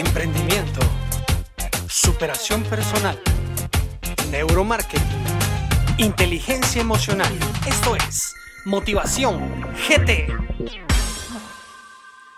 emprendimiento, superación personal, neuromarketing, inteligencia emocional. Esto es Motivación GT.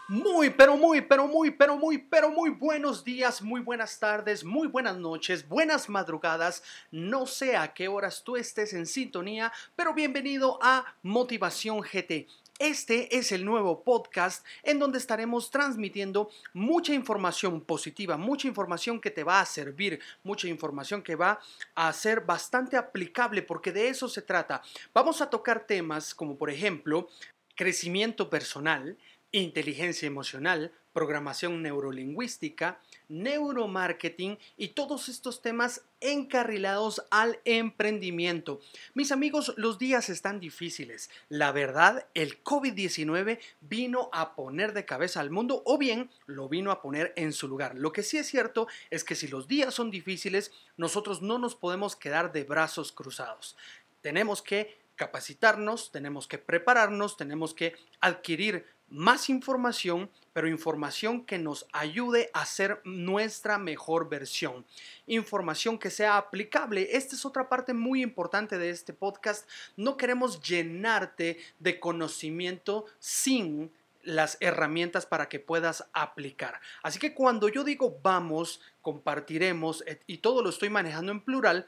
Muy, pero muy, pero muy, pero muy, pero muy buenos días, muy buenas tardes, muy buenas noches, buenas madrugadas. No sé a qué horas tú estés en sintonía, pero bienvenido a Motivación GT. Este es el nuevo podcast en donde estaremos transmitiendo mucha información positiva, mucha información que te va a servir, mucha información que va a ser bastante aplicable porque de eso se trata. Vamos a tocar temas como por ejemplo crecimiento personal, inteligencia emocional, programación neurolingüística, neuromarketing y todos estos temas encarrilados al emprendimiento. Mis amigos, los días están difíciles. La verdad, el COVID-19 vino a poner de cabeza al mundo o bien lo vino a poner en su lugar. Lo que sí es cierto es que si los días son difíciles, nosotros no nos podemos quedar de brazos cruzados. Tenemos que capacitarnos, tenemos que prepararnos, tenemos que adquirir más información, pero información que nos ayude a ser nuestra mejor versión. Información que sea aplicable. Esta es otra parte muy importante de este podcast. No queremos llenarte de conocimiento sin las herramientas para que puedas aplicar. Así que cuando yo digo vamos, compartiremos y todo lo estoy manejando en plural,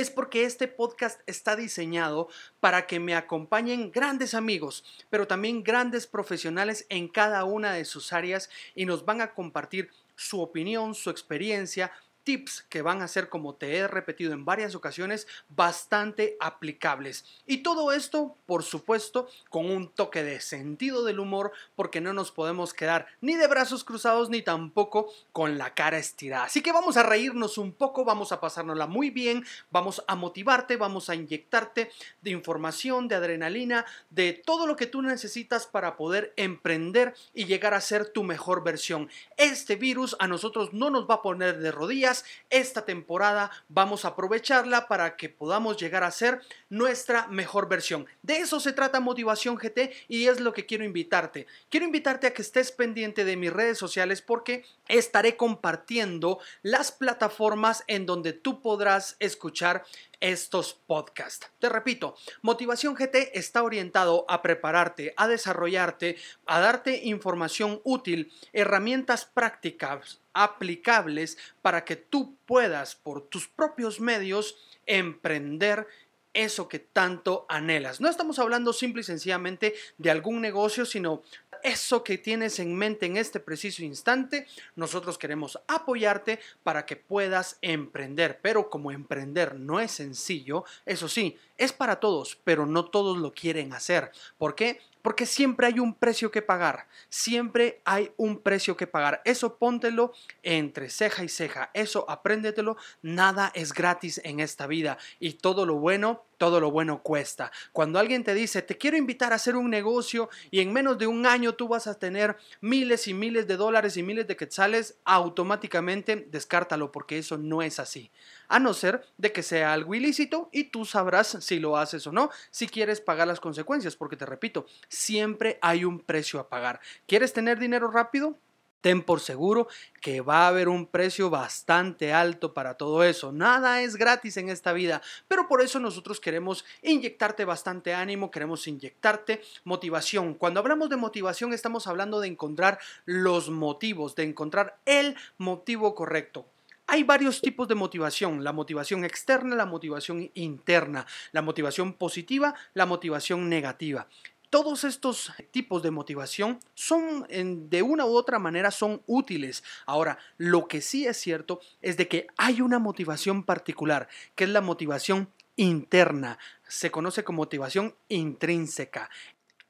es porque este podcast está diseñado para que me acompañen grandes amigos, pero también grandes profesionales en cada una de sus áreas y nos van a compartir su opinión, su experiencia, tips que van a ser, como te he repetido en varias ocasiones, bastante aplicables. Y todo esto, por supuesto, con un toque de sentido del humor, porque no nos podemos quedar ni de brazos cruzados ni tampoco con la cara estirada. Así que vamos a reírnos un poco, vamos a pasárnosla muy bien, vamos a motivarte, vamos a inyectarte de información, de adrenalina, de todo lo que tú necesitas para poder emprender y llegar a ser tu mejor versión. Este virus a nosotros no nos va a poner de rodillas, esta temporada vamos a aprovecharla para que podamos llegar a ser nuestra mejor versión. De eso se trata Motivación GT y es lo que quiero invitarte. Quiero invitarte a que estés pendiente de mis redes sociales porque estaré compartiendo las plataformas en donde tú podrás escuchar estos podcasts. Te repito, Motivación GT está orientado a prepararte, a desarrollarte, a darte información útil, herramientas prácticas aplicables para que tú puedas por tus propios medios emprender eso que tanto anhelas. No estamos hablando simple y sencillamente de algún negocio, sino eso que tienes en mente en este preciso instante, nosotros queremos apoyarte para que puedas emprender. Pero como emprender no es sencillo, eso sí, es para todos, pero no todos lo quieren hacer. ¿Por qué? Porque siempre hay un precio que pagar, siempre hay un precio que pagar. Eso póntelo entre ceja y ceja, eso apréndetelo, nada es gratis en esta vida y todo lo bueno, todo lo bueno cuesta. Cuando alguien te dice, te quiero invitar a hacer un negocio y en menos de un año tú vas a tener miles y miles de dólares y miles de quetzales, automáticamente descártalo porque eso no es así. A no ser de que sea algo ilícito y tú sabrás si lo haces o no, si quieres pagar las consecuencias, porque te repito, siempre hay un precio a pagar. ¿Quieres tener dinero rápido? Ten por seguro que va a haber un precio bastante alto para todo eso. Nada es gratis en esta vida, pero por eso nosotros queremos inyectarte bastante ánimo, queremos inyectarte motivación. Cuando hablamos de motivación estamos hablando de encontrar los motivos, de encontrar el motivo correcto. Hay varios tipos de motivación, la motivación externa, la motivación interna, la motivación positiva, la motivación negativa. Todos estos tipos de motivación son de una u otra manera son útiles. Ahora, lo que sí es cierto es de que hay una motivación particular, que es la motivación interna. Se conoce como motivación intrínseca.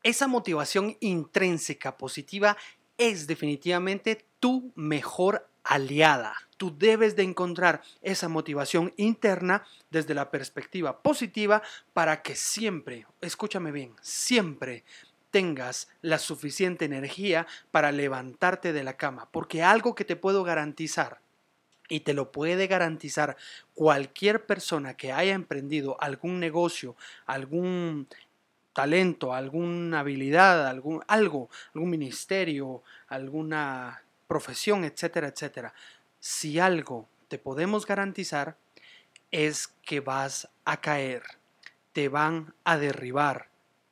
Esa motivación intrínseca positiva es definitivamente tu mejor aliada. Tú debes de encontrar esa motivación interna desde la perspectiva positiva para que siempre, escúchame bien, siempre tengas la suficiente energía para levantarte de la cama. Porque algo que te puedo garantizar, y te lo puede garantizar cualquier persona que haya emprendido algún negocio, algún talento, alguna habilidad, algún algo, algún ministerio, alguna profesión, etcétera, etcétera. Si algo te podemos garantizar es que vas a caer, te van a derribar.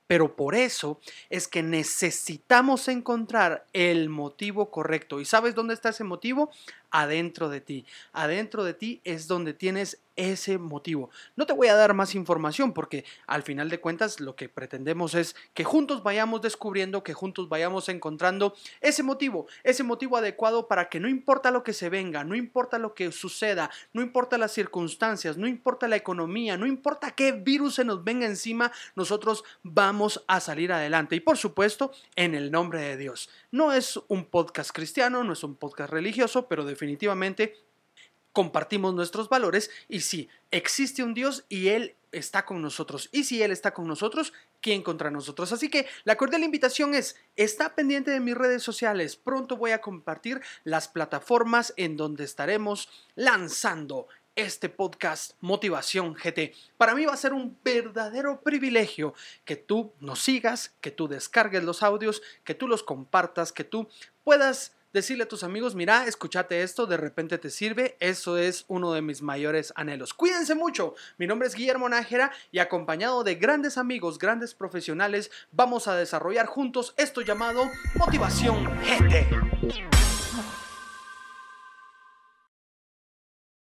Pero por eso es que necesitamos encontrar el motivo correcto. ¿Y sabes dónde está ese motivo? Adentro de ti. Adentro de ti es donde tienes ese motivo. No te voy a dar más información porque al final de cuentas lo que pretendemos es que juntos vayamos descubriendo, que juntos vayamos encontrando ese motivo, ese motivo adecuado para que no importa lo que se venga, no importa lo que suceda, no importa las circunstancias, no importa la economía, no importa qué virus se nos venga encima, nosotros vamos a salir adelante. Y por supuesto, en el nombre de Dios. No es un podcast cristiano, no es un podcast religioso, pero definitivamente compartimos nuestros valores y si existe un Dios y Él está con nosotros. Y si Él está con nosotros, ¿quién contra nosotros? Así que la cordial invitación es, está pendiente de mis redes sociales. Pronto voy a compartir las plataformas en donde estaremos lanzando este podcast Motivación GT. Para mí va a ser un verdadero privilegio que tú nos sigas, que tú descargues los audios, que tú los compartas, que tú puedas decirle a tus amigos, mira, escúchate esto, de repente te sirve, eso es uno de mis mayores anhelos. Cuídense mucho, mi nombre es Guillermo Nájera y acompañado de grandes amigos, grandes profesionales, vamos a desarrollar juntos esto llamado Motivación GT.